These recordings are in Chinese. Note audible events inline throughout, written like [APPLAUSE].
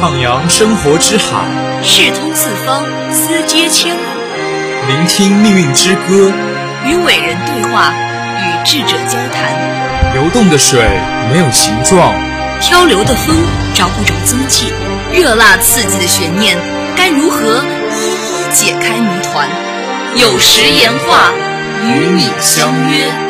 徜徉生活之海，视通四方，思接千古。聆听命运之歌，与伟人对话，与智者交谈。流动的水没有形状，漂流的风找不着踪迹。热辣刺激的悬念，该如何一一解开谜团？有时言话，与你相约。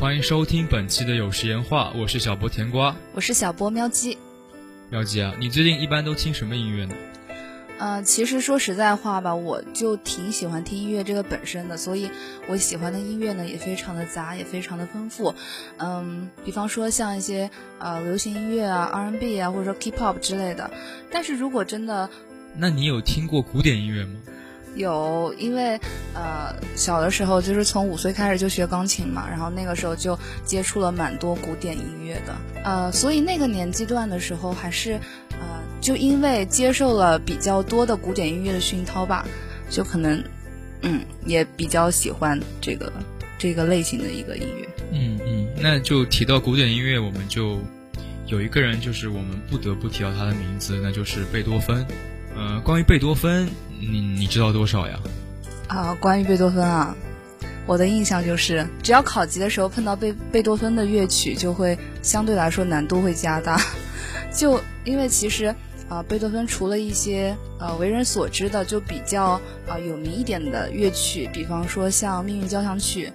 欢迎收听本期的有时言话，我是小波甜瓜，我是小波喵鸡。喵鸡啊，你最近一般都听什么音乐呢？呃，其实说实在话吧，我就挺喜欢听音乐这个本身的，所以我喜欢的音乐呢也非常的杂，也非常的丰富。嗯，比方说像一些呃流行音乐啊、R&B 啊，或者说 K-pop 之类的。但是如果真的，那你有听过古典音乐吗？有，因为呃小的时候就是从五岁开始就学钢琴嘛，然后那个时候就接触了蛮多古典音乐的，呃，所以那个年纪段的时候还是呃就因为接受了比较多的古典音乐的熏陶吧，就可能嗯也比较喜欢这个这个类型的一个音乐。嗯嗯，那就提到古典音乐，我们就有一个人就是我们不得不提到他的名字，那就是贝多芬。呃，关于贝多芬。你你知道多少呀？啊，关于贝多芬啊，我的印象就是，只要考级的时候碰到贝贝多芬的乐曲，就会相对来说难度会加大。[LAUGHS] 就因为其实啊，贝多芬除了一些呃为人所知的就比较啊有名一点的乐曲，比方说像《命运交响曲》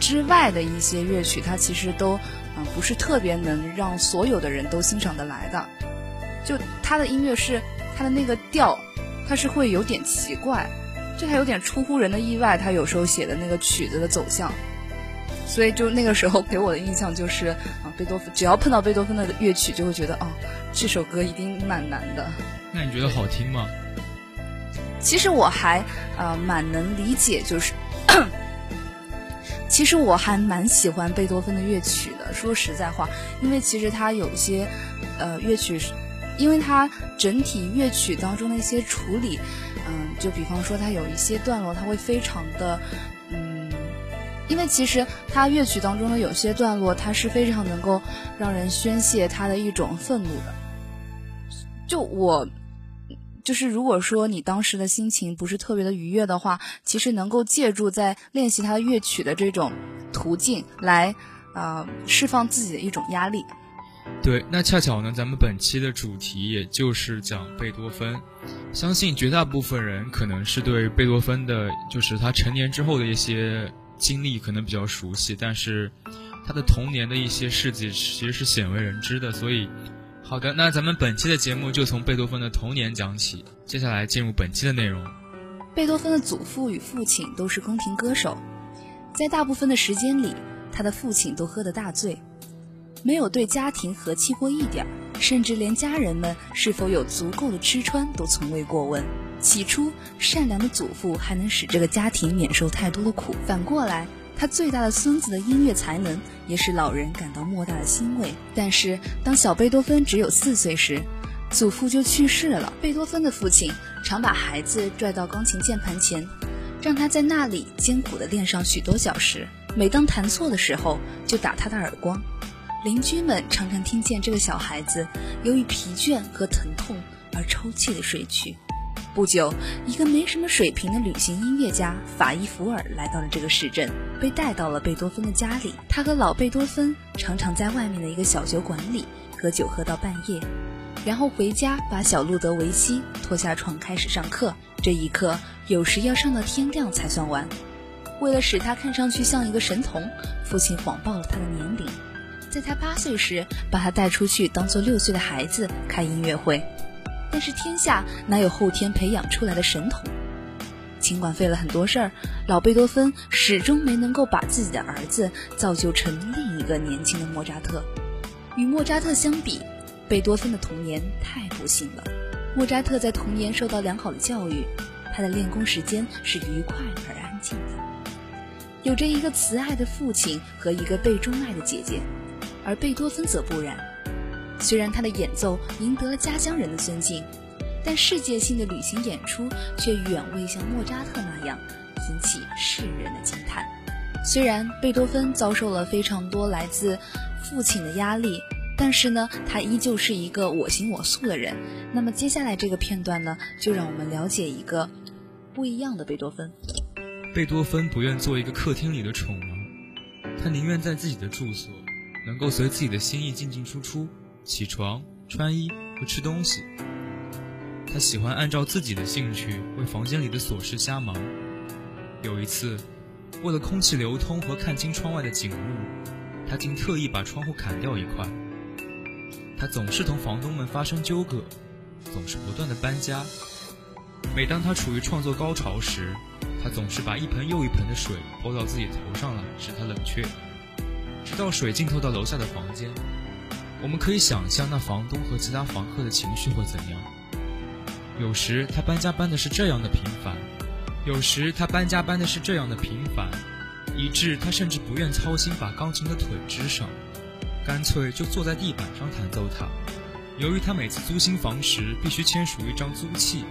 之外的一些乐曲，它其实都啊不是特别能让所有的人都欣赏得来的。就他的音乐是他的那个调。他是会有点奇怪，这还有点出乎人的意外。他有时候写的那个曲子的走向，所以就那个时候给我的印象就是啊，贝多芬只要碰到贝多芬的乐曲，就会觉得哦，这首歌一定蛮难的。那你觉得好听吗？其实我还啊蛮能理解，就是 [COUGHS] 其实我还蛮喜欢贝多芬的乐曲的。说实在话，因为其实他有些呃乐曲是。因为它整体乐曲当中的一些处理，嗯，就比方说它有一些段落，它会非常的，嗯，因为其实它乐曲当中的有些段落，它是非常能够让人宣泄他的一种愤怒的。就我，就是如果说你当时的心情不是特别的愉悦的话，其实能够借助在练习他的乐曲的这种途径来，啊，释放自己的一种压力。对，那恰巧呢，咱们本期的主题也就是讲贝多芬。相信绝大部分人可能是对贝多芬的，就是他成年之后的一些经历可能比较熟悉，但是他的童年的一些事迹其实是鲜为人知的。所以，好的，那咱们本期的节目就从贝多芬的童年讲起。接下来进入本期的内容。贝多芬的祖父与父亲都是宫廷歌手，在大部分的时间里，他的父亲都喝得大醉。没有对家庭和气过一点儿，甚至连家人们是否有足够的吃穿都从未过问。起初，善良的祖父还能使这个家庭免受太多的苦。反过来，他最大的孙子的音乐才能也使老人感到莫大的欣慰。但是，当小贝多芬只有四岁时，祖父就去世了。贝多芬的父亲常把孩子拽到钢琴键盘前，让他在那里艰苦地练上许多小时。每当弹错的时候，就打他的耳光。邻居们常常听见这个小孩子由于疲倦和疼痛而抽泣的睡去。不久，一个没什么水平的旅行音乐家法伊福尔来到了这个市镇，被带到了贝多芬的家里。他和老贝多芬常常在外面的一个小酒馆里喝酒喝到半夜，然后回家把小路德维希拖下床开始上课。这一课有时要上到天亮才算完。为了使他看上去像一个神童，父亲谎报了他的年龄。在他八岁时，把他带出去当做六岁的孩子开音乐会。但是天下哪有后天培养出来的神童？尽管费了很多事儿，老贝多芬始终没能够把自己的儿子造就成另一个年轻的莫扎特。与莫扎特相比，贝多芬的童年太不幸了。莫扎特在童年受到良好的教育，他的练功时间是愉快而安静的，有着一个慈爱的父亲和一个被钟爱的姐姐，而贝多芬则不然。虽然他的演奏赢得了家乡人的尊敬，但世界性的旅行演出却远未像莫扎特那样引起世人的惊叹。虽然贝多芬遭受了非常多来自父亲的压力，但是呢，他依旧是一个我行我素的人。那么接下来这个片段呢，就让我们了解一个不一样的贝多芬。贝多芬不愿做一个客厅里的宠儿，他宁愿在自己的住所，能够随自己的心意进进出出。起床、穿衣和吃东西，他喜欢按照自己的兴趣为房间里的琐事瞎忙。有一次，为了空气流通和看清窗外的景物，他竟特意把窗户砍掉一块。他总是同房东们发生纠葛，总是不断的搬家。每当他处于创作高潮时，他总是把一盆又一盆的水泼到自己头上来，使他冷却，到水浸透到楼下的房间。我们可以想象那房东和其他房客的情绪会怎样。有时他搬家搬的是这样的频繁，有时他搬家搬的是这样的频繁，以致他甚至不愿操心把钢琴的腿支上，干脆就坐在地板上弹奏它。由于他每次租新房时必须签署一张租契，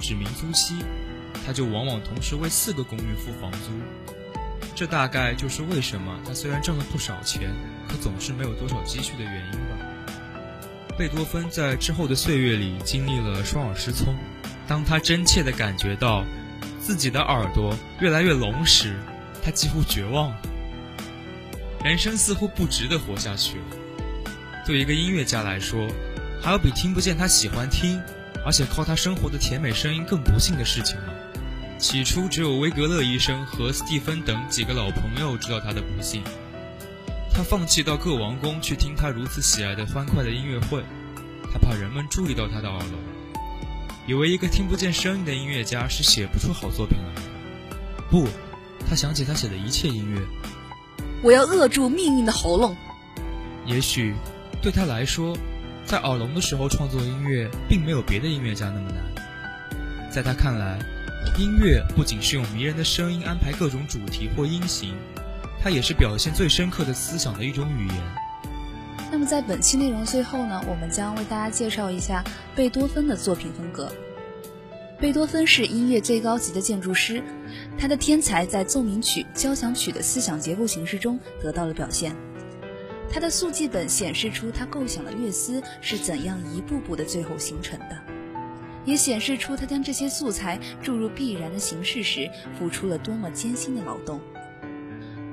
指明租期，他就往往同时为四个公寓付房租。这大概就是为什么他虽然挣了不少钱，可总是没有多少积蓄的原因吧。贝多芬在之后的岁月里经历了双耳失聪，当他真切地感觉到自己的耳朵越来越聋时，他几乎绝望了。人生似乎不值得活下去了。对一个音乐家来说，还有比听不见他喜欢听，而且靠他生活的甜美声音更不幸的事情吗？起初，只有威格勒医生和斯蒂芬等几个老朋友知道他的不幸。他放弃到各王宫去听他如此喜爱的欢快的音乐会，他怕人们注意到他的耳聋，以为一个听不见声音的音乐家是写不出好作品来的。不，他想起他写的一切音乐。我要扼住命运的喉咙。也许，对他来说，在耳聋的时候创作音乐，并没有别的音乐家那么难。在他看来。音乐不仅是用迷人的声音安排各种主题或音型，它也是表现最深刻的思想的一种语言。那么在本期内容最后呢，我们将为大家介绍一下贝多芬的作品风格。贝多芬是音乐最高级的建筑师，他的天才在奏鸣曲、交响曲的思想结构形式中得到了表现。他的速记本显示出他构想的乐思是怎样一步步的最后形成的。也显示出他将这些素材注入必然的形式时，付出了多么艰辛的劳动。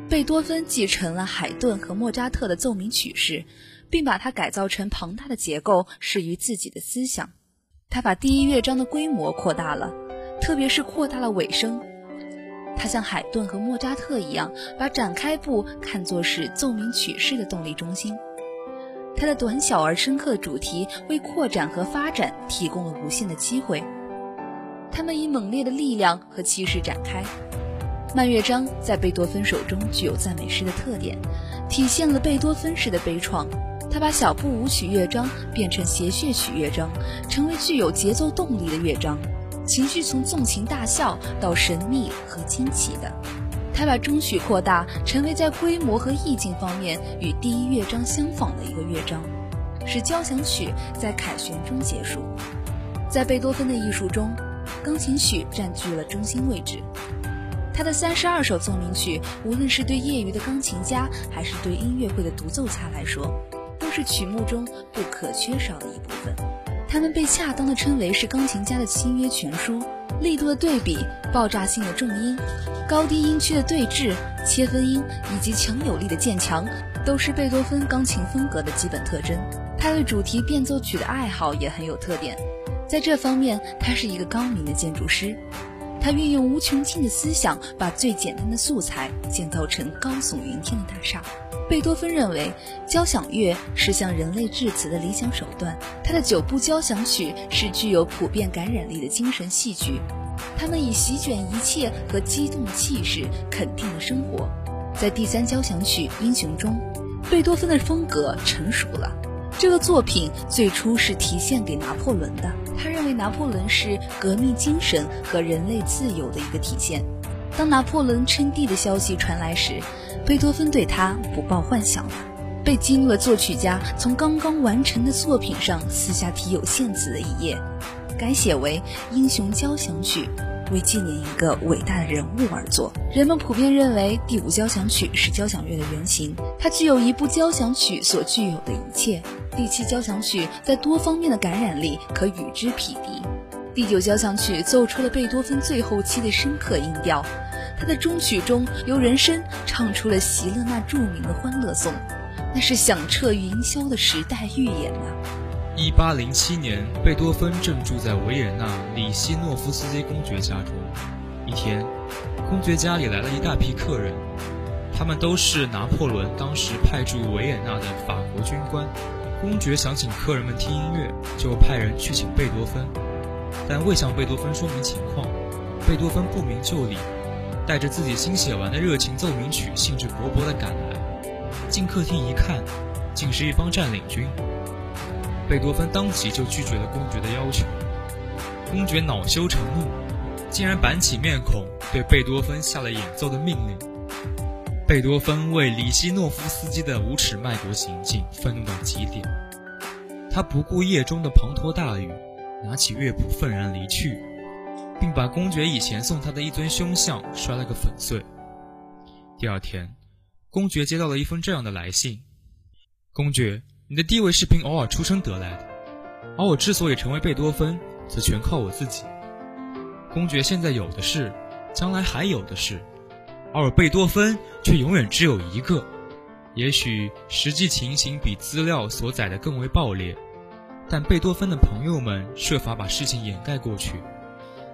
贝多芬继承了海顿和莫扎特的奏鸣曲式，并把它改造成庞大的结构，适于自己的思想。他把第一乐章的规模扩大了，特别是扩大了尾声。他像海顿和莫扎特一样，把展开部看作是奏鸣曲式的动力中心。它的短小而深刻的主题为扩展和发展提供了无限的机会。他们以猛烈的力量和气势展开。慢乐章在贝多芬手中具有赞美诗的特点，体现了贝多芬式的悲怆。他把小步舞曲乐章变成谐谑曲乐章，成为具有节奏动力的乐章，情绪从纵情大笑到神秘和惊奇的。他把中曲扩大，成为在规模和意境方面与第一乐章相仿的一个乐章，使交响曲在凯旋中结束。在贝多芬的艺术中，钢琴曲占据了中心位置。他的三十二首奏鸣曲，无论是对业余的钢琴家，还是对音乐会的独奏家来说，都是曲目中不可缺少的一部分。他们被恰当的称为是钢琴家的契约全书。力度的对比、爆炸性的重音、高低音区的对峙、切分音以及强有力的渐强，都是贝多芬钢琴风格的基本特征。他对主题变奏曲的爱好也很有特点，在这方面他是一个高明的建筑师。他运用无穷尽的思想，把最简单的素材建造成高耸云天的大厦。贝多芬认为，交响乐是向人类致辞的理想手段。他的九部交响曲是具有普遍感染力的精神戏剧，他们以席卷一切和激动的气势肯定了生活。在第三交响曲《英雄》中，贝多芬的风格成熟了。这个作品最初是提献给拿破仑的，他认为拿破仑是革命精神和人类自由的一个体现。当拿破仑称帝的消息传来时，贝多芬对他不抱幻想了，被激怒的作曲家从刚刚完成的作品上撕下题有限字的一页，改写为《英雄交响曲》。为纪念一个伟大的人物而作。人们普遍认为第五交响曲是交响乐的原型，它具有一部交响曲所具有的一切。第七交响曲在多方面的感染力可与之匹敌。第九交响曲奏出了贝多芬最后期的深刻音调，他的终曲中由人声唱出了席勒那著名的欢乐颂，那是响彻云霄的时代预言啊！一八零七年，贝多芬正住在维也纳里希诺夫斯基公爵家中。一天，公爵家里来了一大批客人，他们都是拿破仑当时派驻维也纳的法国军官。公爵想请客人们听音乐，就派人去请贝多芬，但未向贝多芬说明情况。贝多芬不明就里，带着自己新写完的热情奏鸣曲，兴致勃勃地赶来。进客厅一看，竟是一帮占领军。贝多芬当即就拒绝了公爵的要求，公爵恼羞成怒，竟然板起面孔对贝多芬下了演奏的命令。贝多芬为里希诺夫斯基的无耻卖国行径愤怒到极点，他不顾夜中的滂沱大雨，拿起乐谱愤然离去，并把公爵以前送他的一尊胸像摔了个粉碎。第二天，公爵接到了一封这样的来信：公爵。你的地位是凭偶尔出生得来的，而我之所以成为贝多芬，则全靠我自己。公爵现在有的是，将来还有的是，而贝多芬却永远只有一个。也许实际情形比资料所载的更为暴烈，但贝多芬的朋友们设法把事情掩盖过去。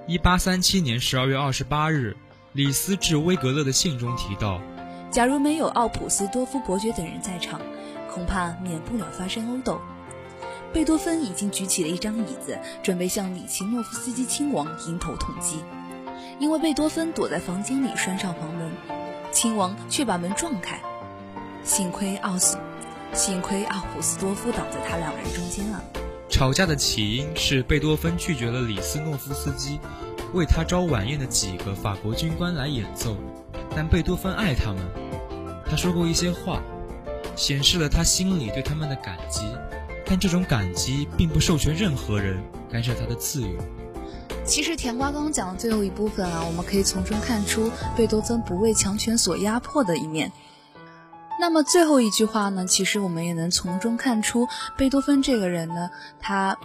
一八三七年十二月二十八日，李斯致威格勒的信中提到：假如没有奥普斯多夫伯爵等人在场。恐怕免不了发生殴斗。贝多芬已经举起了一张椅子，准备向里奇诺夫斯基亲王迎头痛击。因为贝多芬躲在房间里拴上房门，亲王却把门撞开。幸亏奥斯，幸亏奥普斯多夫挡在他两人中间了。吵架的起因是贝多芬拒绝了里斯诺夫斯基为他招晚宴的几个法国军官来演奏，但贝多芬爱他们，他说过一些话。显示了他心里对他们的感激，但这种感激并不授权任何人干涉他的自由。其实甜瓜刚刚讲的最后一部分啊，我们可以从中看出贝多芬不为强权所压迫的一面。那么最后一句话呢，其实我们也能从中看出贝多芬这个人呢，他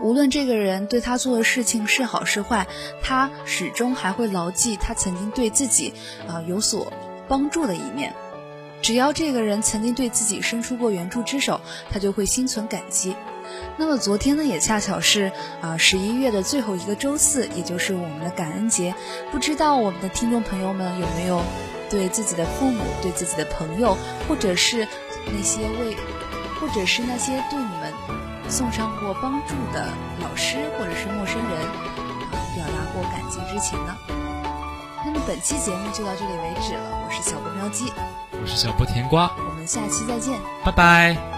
无论这个人对他做的事情是好是坏，他始终还会牢记他曾经对自己啊有所帮助的一面。只要这个人曾经对自己伸出过援助之手，他就会心存感激。那么昨天呢，也恰巧是啊十一月的最后一个周四，也就是我们的感恩节。不知道我们的听众朋友们有没有对自己的父母、对自己的朋友，或者是那些为，或者是那些对你们送上过帮助的老师或者是陌生人啊，表达过感激之情呢？那么本期节目就到这里为止了，我是小波喵鸡。我是小波甜瓜，我们下期再见，拜拜。